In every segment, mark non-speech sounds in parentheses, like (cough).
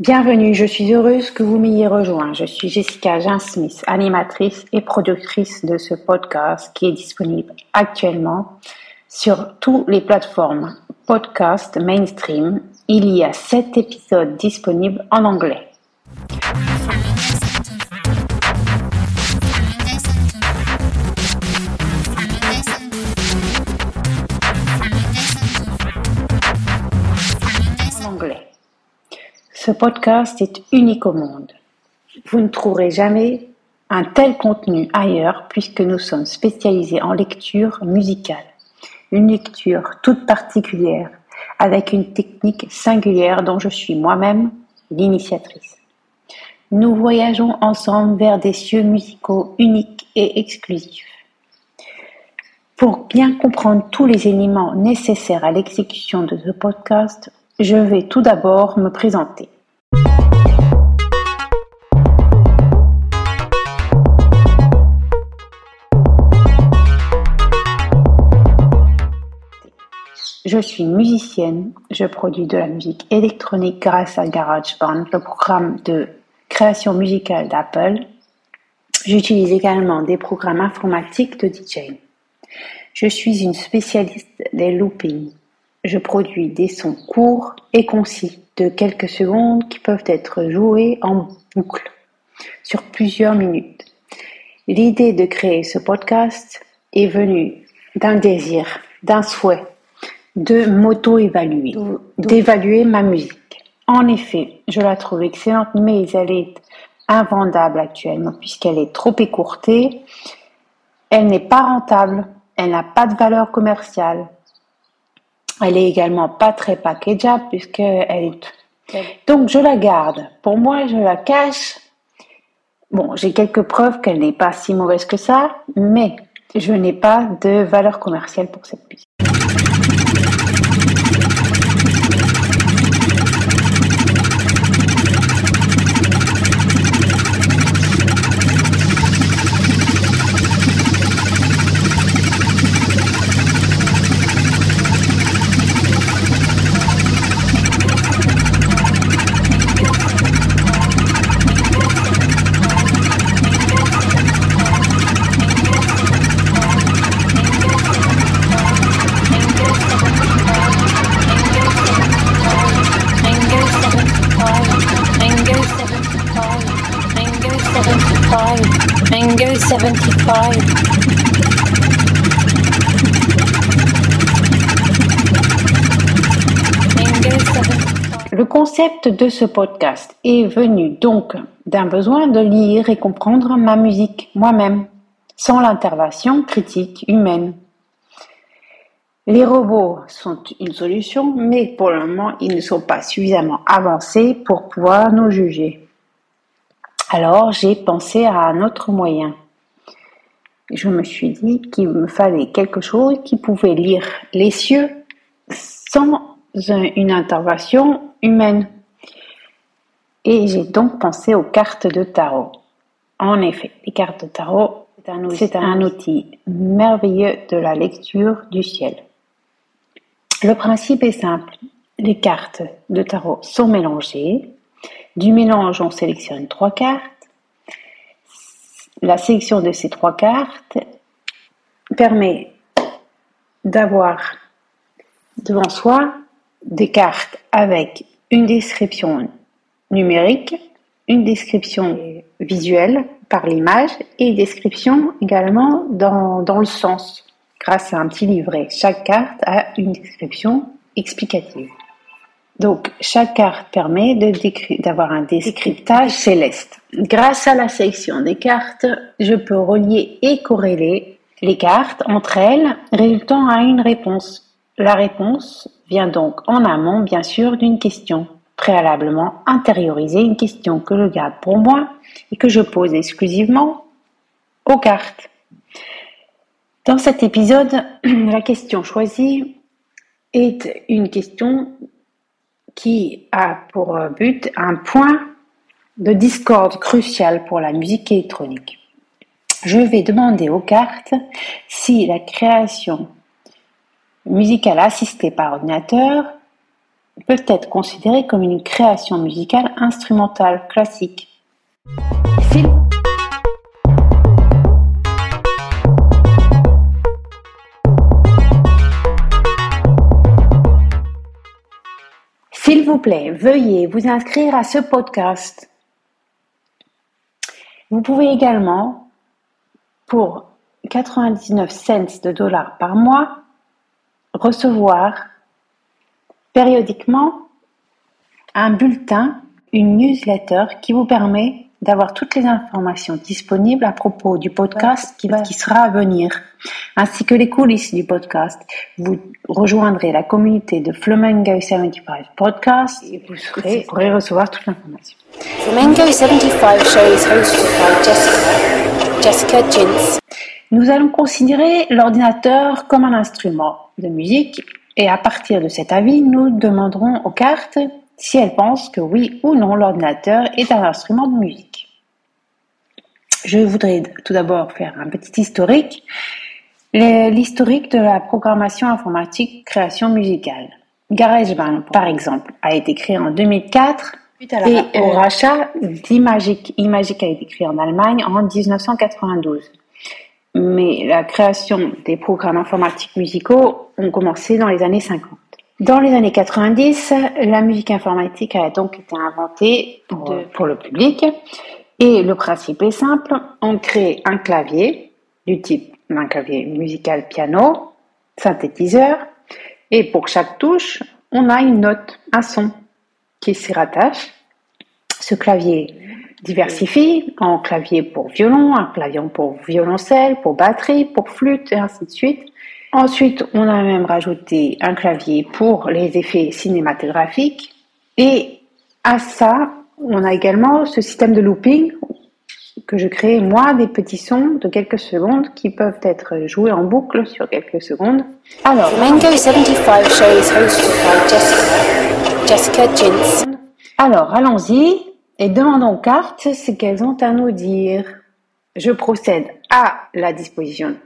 Bienvenue, je suis heureuse que vous m'ayez rejoint. Je suis Jessica Jean-Smith, animatrice et productrice de ce podcast qui est disponible actuellement sur toutes les plateformes podcast mainstream. Il y a sept épisodes disponibles en anglais. Ce podcast est unique au monde. Vous ne trouverez jamais un tel contenu ailleurs puisque nous sommes spécialisés en lecture musicale. Une lecture toute particulière avec une technique singulière dont je suis moi-même l'initiatrice. Nous voyageons ensemble vers des cieux musicaux uniques et exclusifs. Pour bien comprendre tous les éléments nécessaires à l'exécution de ce podcast, je vais tout d'abord me présenter. Je suis musicienne, je produis de la musique électronique grâce à GarageBand, le programme de création musicale d'Apple. J'utilise également des programmes informatiques de DJ. Je suis une spécialiste des loopings. Je produis des sons courts et concis de quelques secondes qui peuvent être joués en boucle sur plusieurs minutes. L'idée de créer ce podcast est venue d'un désir, d'un souhait de m'auto-évaluer, d'évaluer ma musique. En effet, je la trouve excellente, mais elle est invendable actuellement puisqu'elle est trop écourtée. Elle n'est pas rentable, elle n'a pas de valeur commerciale, elle est également pas très packageable puisqu'elle est. Donc je la garde. Pour moi, je la cache. Bon, j'ai quelques preuves qu'elle n'est pas si mauvaise que ça, mais je n'ai pas de valeur commerciale pour cette musique. Concept de ce podcast est venu donc d'un besoin de lire et comprendre ma musique moi-même, sans l'intervention critique humaine. Les robots sont une solution, mais pour le moment, ils ne sont pas suffisamment avancés pour pouvoir nous juger. Alors j'ai pensé à un autre moyen. Je me suis dit qu'il me fallait quelque chose qui pouvait lire les cieux sans une intervention humaine. Et j'ai donc pensé aux cartes de tarot. En effet, les cartes de tarot, c'est un, outil merveilleux de la lecture du ciel. Le principe est simple. Les cartes de tarot sont mélangées. Du mélange, on sélectionne trois cartes. La sélection de ces trois cartes permet d'avoir devant soi des cartes avec une description numérique, une description visuelle par l'image et une description également dans, dans le sens grâce à un petit livret. Chaque carte a une description explicative. Donc, chaque carte permet d'avoir un décryptage céleste. Grâce à la sélection des cartes, je peux relier et corréler les cartes entre elles, résultant à une réponse. La réponse vient donc en amont, bien sûr, d'une question. Préalablement intérioriser une question que je garde pour moi et que je pose exclusivement aux cartes. Dans cet épisode, (clears throat) la question choisie est une question qui a pour but un point de discorde crucial pour la musique électronique. Je vais demander aux cartes si la création musicale assistée par ordinateur peut être considéré comme une création musicale instrumentale classique. S'il vous plaît, veuillez vous inscrire à ce podcast. Vous pouvez également, pour 99 cents de dollars par mois, recevoir périodiquement un bulletin, une newsletter qui vous permet d'avoir toutes les informations disponibles à propos du podcast qui, qui, sera à venir, ainsi que les coulisses du podcast. Vous rejoindrez la communauté de Flamengo 75 Podcast et vous, serez, vous pourrez recevoir toute l'information. Flamengo 75 show is hosted by Jessica, Jessica Jins. Nous allons considérer l'ordinateur comme un instrument de musique et à partir de cet avis, nous demanderons aux cartes si elles pensent que oui ou non l'ordinateur est un instrument de musique. Je voudrais tout d'abord faire un petit historique. L'historique de la programmation informatique création musicale. GarageBand, par exemple, a été créé en 2004 et au rachat d'Imagic. Imagic a été créé en Allemagne en 1992 mais la création des programmes informatiques musicaux ont commencé dans les années 50. Dans les années 90, la musique informatique a donc été inventée pour, le public et le principe est simple, on crée un clavier du type d'un clavier musical piano, synthétiseur, et pour chaque touche, on a une note, un son qui s'y rattache. Ce clavier diversifie en clavier pour violon, un clavier pour violoncelle, pour batterie, pour flûte et ainsi de suite. Ensuite, on a même rajouté un clavier pour les effets cinématographiques et à ça, on a également ce système de looping que je crée moi des petits sons de quelques secondes qui peuvent être joués en boucle sur quelques secondes. Alors, Mango 75 show is hosted by Jessica, Jessica Alors, allons-y et demandons aux cartes ce qu'elles ont à nous dire. Je procède à la disposition,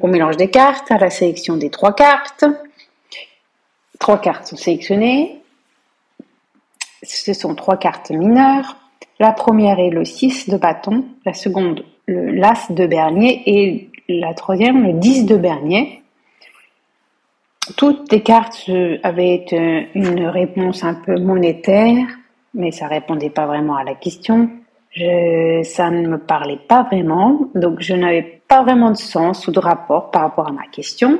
au mélange des cartes, à la sélection des trois cartes. Trois cartes sont sélectionnées. Ce sont trois cartes mineures. La première est le 6 de bâton, la seconde le l'as de bernier et la troisième le 10 de bernier. Toutes les cartes avaient une réponse un peu monétaire mais ça répondait pas vraiment à la question. Ça ne me parlait pas vraiment, donc je n'avais pas vraiment de sens ou de rapport par rapport à ma question.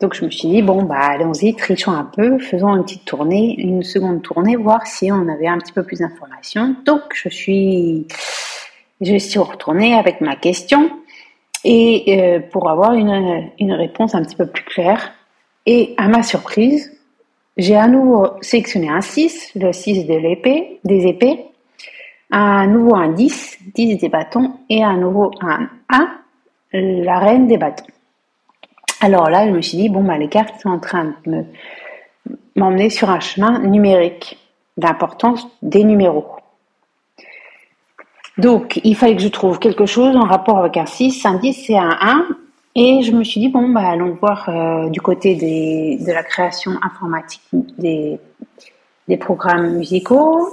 Donc je me suis dit bon bah allons-y, trichons un peu, faisons une petite tournée, une seconde tournée, voir si on avait un petit peu plus d'informations. Donc je suis, je retournée avec ma question et euh, pour avoir une réponse un petit peu plus claire. Et à ma surprise, j'ai à nouveau sélectionné un 6, le 6 de l'épée, des épées, à nouveau un 10, 10 des bâtons, et à nouveau un 1, la reine des bâtons. Alors là, je me suis dit, bon, bah, les cartes sont en train de m'emmener sur un chemin numérique d'importance des numéros. Donc, il fallait que je trouve quelque chose en rapport avec un 6, un 10 et un 1. Et je me suis dit, bon, bah, allons voir euh, du côté de la création informatique des, programmes musicaux,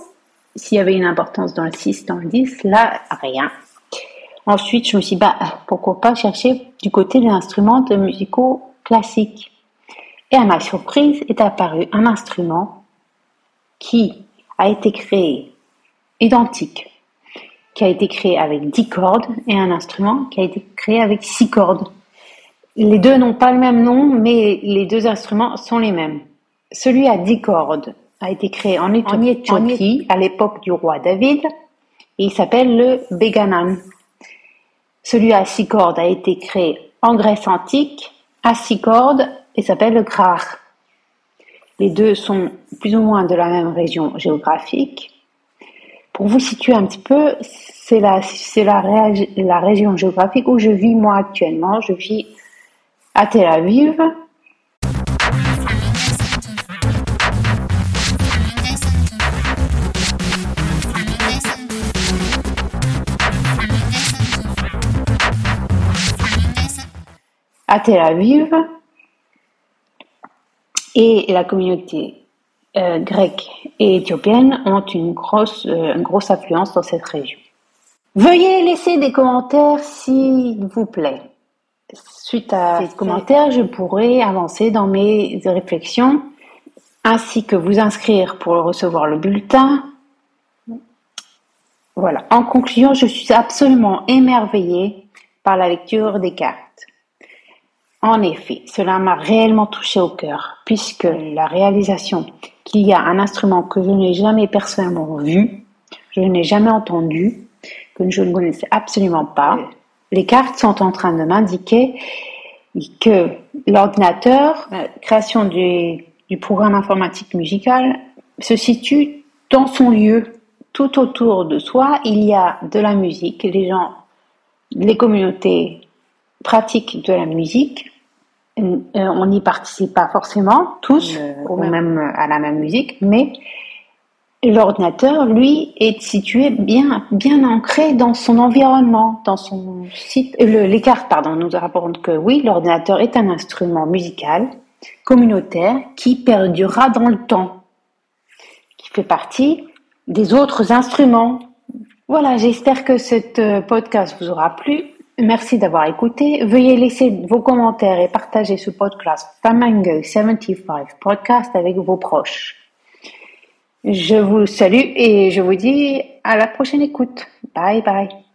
s'il y avait une importance dans le 6, dans le 10, là, rien. Ensuite, je me suis dit, bah, pourquoi pas chercher du côté des instruments musicaux classiques. Et à ma surprise est apparu un instrument qui a été créé identique, qui a été créé avec 10 cordes, et un instrument qui a été créé avec 6 cordes. Les deux n'ont pas le même nom, mais les deux instruments sont les mêmes. Celui à dix cordes a été créé en Éthiopie, à l'époque du roi David et il s'appelle le Beganan. Celui à six cordes a été créé en Grèce antique à six cordes et s'appelle le Krar. Les deux sont plus ou moins de la même région géographique. Pour vous situer un petit peu, c'est la, la, la région géographique où je vis moi actuellement. Je vis à Tel Aviv. à Tel Aviv et la communauté euh, grecques et éthiopiennes ont une grosse, euh, une grosse influence dans cette région. Veuillez laisser des commentaires s'il vous plaît. Suite à ces commentaires, je pourrai avancer dans mes réflexions ainsi que vous inscrire pour recevoir le bulletin. Voilà. En conclusion, je suis absolument émerveillée par la lecture des cartes. En effet, cela m'a réellement touché au cœur, puisque la réalisation qu'il y a un instrument que je n'ai jamais personnellement vu, je n'ai jamais entendu, que je ne connaissais absolument pas, les cartes sont en train de m'indiquer que l'ordinateur, la création du, du programme informatique musical, se situe dans son lieu. Tout autour de soi, il y a de la musique. Les gens, les communautés pratiquent de la musique. Euh, on n'y participe pas forcément tous au même, à la même musique, mais l'ordinateur, lui, est situé bien, bien ancré dans son environnement, dans son site. les cartes, pardon, nous rapportent que oui, l'ordinateur est un instrument musical communautaire qui perdurera dans le temps, qui fait partie des autres instruments. Voilà, j'espère que ce euh, podcast vous aura plu. Merci d'avoir écouté. Veuillez laisser vos commentaires et partager ce podcast Flamingo 75 Podcast avec vos proches. Je vous salue et je vous dis à la prochaine écoute. Bye bye.